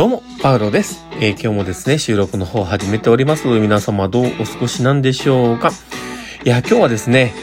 どうも、パウロです、えー、今日もですね、収録の方始めておりますので。皆様どうお過ごしなんでしょうかいや、今日はですね、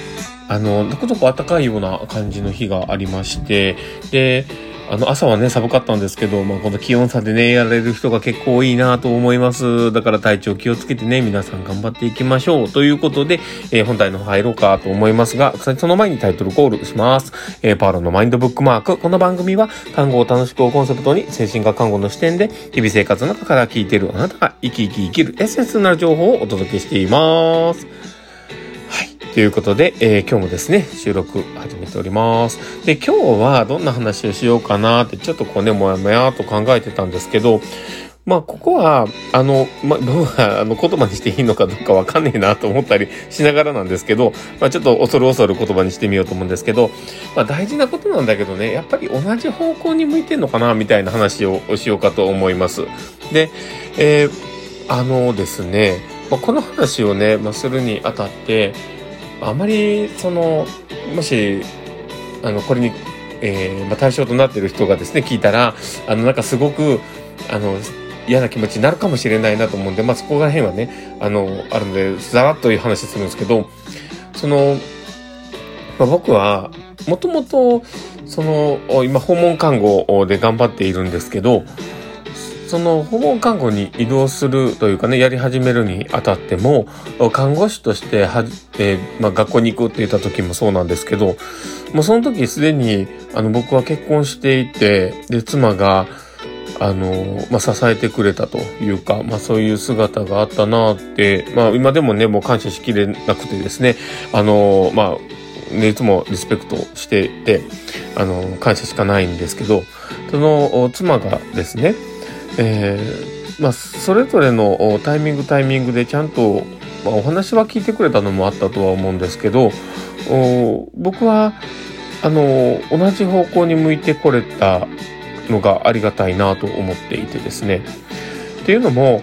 あの、どこどこ暖かいような感じの日がありまして、で、あの、朝はね、寒かったんですけど、まあ、この気温差でね、やられる人が結構多いなと思います。だから体調気をつけてね、皆さん頑張っていきましょう。ということで、えー、本題の方入ろうかと思いますが、その前にタイトルコールします。えー、パーロのマインドブックマーク。この番組は、看護を楽しくをコンセプトに、精神科看護の視点で、日々生活の中から聞いているあなたが生き生き生きるエッセンスになる情報をお届けしています。ということで、えー、今日もですね、収録始めております。で、今日はどんな話をしようかなって、ちょっとこうね、もやもやと考えてたんですけど、まあ、ここは、あの、まあ、僕は、あの、言葉にしていいのかどうかわかんねえなと思ったりしながらなんですけど、まあ、ちょっと恐る恐る言葉にしてみようと思うんですけど、まあ、大事なことなんだけどね、やっぱり同じ方向に向いてんのかな、みたいな話をしようかと思います。で、えー、あのですね、まあ、この話をね、まあ、するにあたって、あまりそのもしあのこれに、えーまあ、対象となっている人がですね聞いたらあのなんかすごくあの嫌な気持ちになるかもしれないなと思うんで、まあ、そこら辺はねあのあるのでざらっという話するんですけどその、まあ、僕はもともとその今訪問看護で頑張っているんですけどその訪問看護に移動するというかね、やり始めるにあたっても、看護師としては、えー、まあ、学校に行くって言った時もそうなんですけど、もうその時すでに、あの、僕は結婚していて、で、妻が、あの、まあ、支えてくれたというか、まあ、そういう姿があったなって、まあ、今でもね、もう感謝しきれなくてですね、あの、まあ、ね、いつもリスペクトしていて、あの、感謝しかないんですけど、その妻がですね、えー、まあ、それぞれのタイミングタイミングでちゃんと、まあ、お話は聞いてくれたのもあったとは思うんですけど僕はあの同じ方向に向いてこれたのがありがたいなと思っていてですね。っていうのも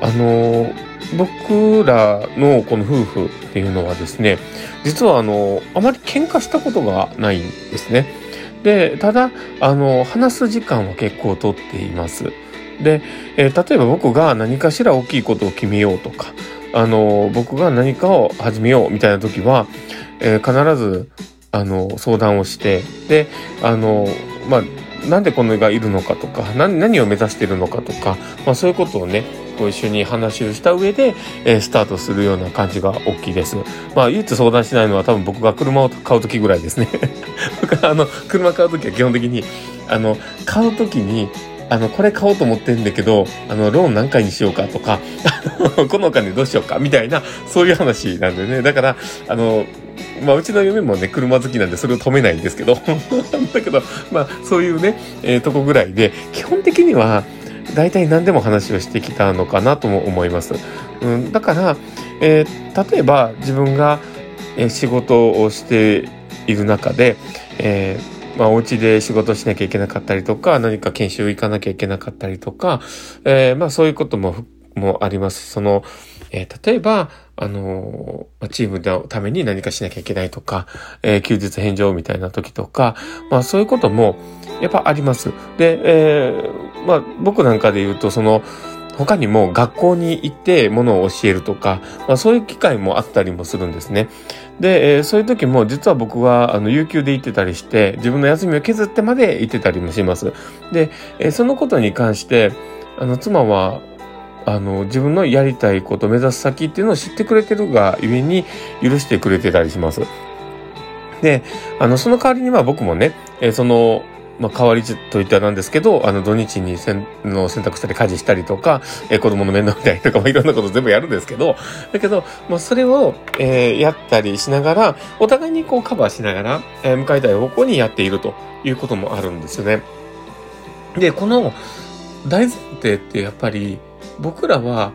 あの僕らのこの夫婦っていうのはですね実はあのあまり喧嘩したことがないんですね。でただあの話す時間は結構とっています。で、えー、例えば僕が何かしら大きいことを決めようとか、あの、僕が何かを始めようみたいな時は、えー、必ず、あの、相談をして、で、あの、まあ、なんでこの絵がいるのかとか、何を目指しているのかとか、まあそういうことをね、ご一緒に話をした上で、えー、スタートするような感じが大きいです。まあ唯一相談しないのは多分僕が車を買う時ぐらいですね。僕あの、車買う時は基本的に、あの、買う時に、あの、これ買おうと思ってんだけど、あの、ローン何回にしようかとか、このお金どうしようかみたいな、そういう話なんでね。だから、あの、まあ、うちの嫁もね、車好きなんでそれを止めないんですけど、だけど、まあ、そういうね、えー、とこぐらいで、基本的には、大体何でも話をしてきたのかなとも思います。うん、だから、えー、例えば自分が、え仕事をしている中で、えーまあ、お家で仕事しなきゃいけなかったりとか、何か研修行かなきゃいけなかったりとか、えー、まあ、そういうことも、もあります。その、えー、例えば、あのー、チームのために何かしなきゃいけないとか、えー、休日返上みたいな時とか、まあ、そういうことも、やっぱあります。で、えー、まあ、僕なんかで言うと、その、他にも学校に行ってものを教えるとか、まあ、そういう機会もあったりもするんですね。で、えー、そういう時も実は僕はあの有給で行ってたりして自分の休みを削ってまで行ってたりもします。で、えー、そのことに関してあの妻はあの自分のやりたいこと目指す先っていうのを知ってくれてるがゆえに許してくれてたりします。で、あの、その代わりには僕もね、えー、その、まあ、代わりといったらなんですけど、あの、土日にせんの洗濯したり家事したりとか、えー、子供の面倒見たりとか、まあ、いろんなこと全部やるんですけど、だけど、まあ、それを、えー、やったりしながら、お互いにこうカバーしながら、えー、向かいたい方向にやっているということもあるんですよね。で、この大前提ってやっぱり、僕らは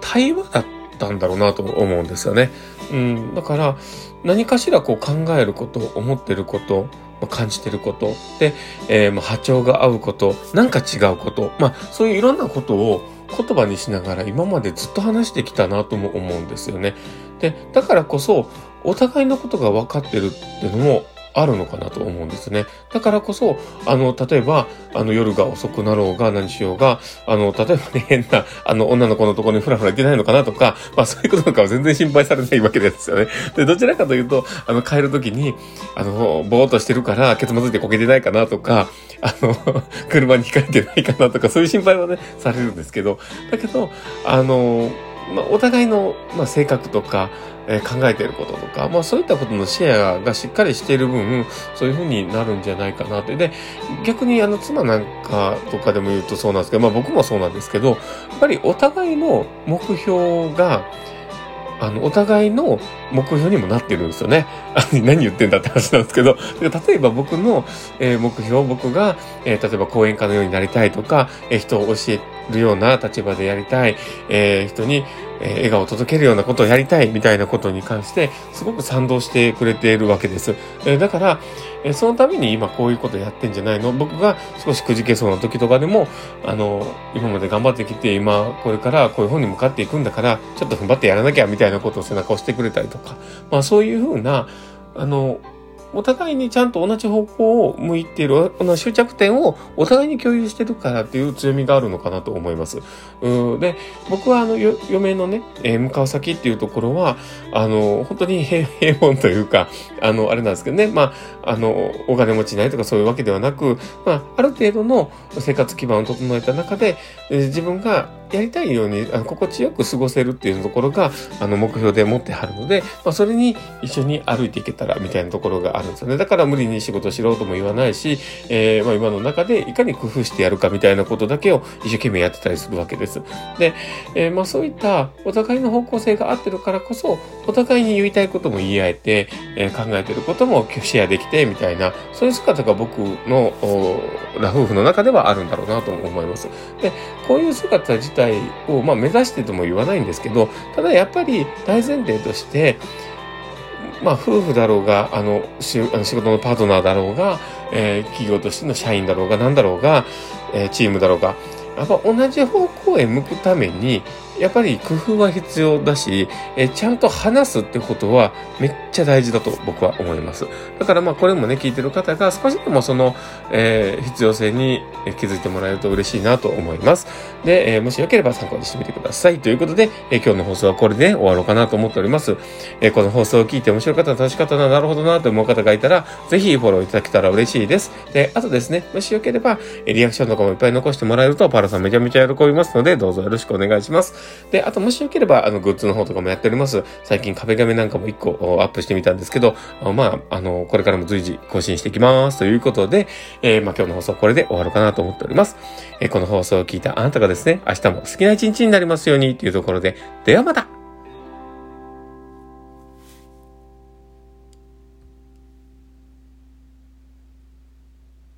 対話だったんだろうなと思うんですよね。うん、だから、何かしらこう考えること、思ってること、感じてること、で、えー、まあ波長が合うこと、なんか違うこと、まあそういういろんなことを言葉にしながら今までずっと話してきたなとも思うんですよね。で、だからこそお互いのことが分かってるっていうのもあるのかなと思うんですね。だからこそ、あの、例えば、あの、夜が遅くなろうが何しようが、あの、例えばね、変な、あの、女の子のところにふらふら行けないのかなとか、まあそういうこととかは全然心配されないわけですよね。で、どちらかというと、あの、帰るときに、あの、ぼーっとしてるから、ケツまずいてこけてないかなとか、あの、車に控えてないかなとか、そういう心配はね、されるんですけど、だけど、あの、まあ、お互いの、まあ、性格とか、えー、考えてることとか、まあそういったことのシェアがしっかりしている分、そういうふうになるんじゃないかなって。で、逆にあの妻なんかとかでも言うとそうなんですけど、まあ僕もそうなんですけど、やっぱりお互いの目標が、あの、お互いの目標にもなってるんですよね。何言ってんだって話なんですけど、例えば僕の、目標、僕が、例えば講演家のようになりたいとか、人を教えるような立場でやりたい、人に、笑顔を届けるようなことをやりたいみたいなことに関して、すごく賛同してくれているわけです。だから、そのために今こういうことやってんじゃないの？僕が少しくじけそうな時とかでも、あの、今まで頑張ってきて、今これからこういう方に向かっていくんだから、ちょっと踏ん張ってやらなきゃみたいなことを背中を押してくれたりとか、まあそういうふうな、あの、お互いにちゃんと同じ方向を向いている、この終着点をお互いに共有してるからっていう強みがあるのかなと思います。うで、僕はあの、嫁のね、えー、向かう先っていうところは、あの、本当に 平凡というか、あの、あれなんですけどね、まあ、あの、お金持ちないとかそういうわけではなく、まあ、ある程度の生活基盤を整えた中で、えー、自分がやりたいようにあの心地よく過ごせるっていうところがあの目標で持ってはるので、まあ、それに一緒に歩いていけたらみたいなところがあるんですよね。だから無理に仕事しろとも言わないし、えー、まあ、今の中でいかに工夫してやるかみたいなことだけを一生懸命やってたりするわけです。で、えー、まあそういったお互いの方向性が合ってるからこそ、お互いに言いたいことも言い合えて、えー、考えてることもシェアできてみたいな、そういう姿が僕のラ夫婦の中ではあるんだろうなと思います。で、こういう姿自体態を、まあ、目指してとも言わないんですけど、ただやっぱり大前提として、まあ、夫婦だろうが、あの、仕事のパートナーだろうが、えー、企業としての社員だろうが、何だろうが、えー、チームだろうが、やっぱ同じ方向へ向くために、やっぱり工夫は必要だし、えちゃんと話すってことはめっちゃ大事だと僕は思います。だからまあこれもね、聞いてる方が少しでもその、えー、必要性に気づいてもらえると嬉しいなと思います。で、えー、もしよければ参考にしてみてください。ということで、えー、今日の放送はこれで終わろうかなと思っております。えこの放送を聞いて面白かった、楽しかったな、なるほどなと思う方がいたら、ぜひフォローいただけたら嬉しいです。で、あとですね、もしよければ、リアクションとかもいっぱい残してもらえると、パラさんめちゃめちゃ喜びますので、どうぞよろしくお願いします。で、あともしよければ、あの、グッズの方とかもやっております。最近壁紙なんかも1個アップしてみたんですけど、まあ、あの、これからも随時更新していきます。ということで、えー、まあ今日の放送これで終わるかなと思っております。えー、この放送を聞いたあなたがですね、明日も好きな一日になりますようにというところで、ではまた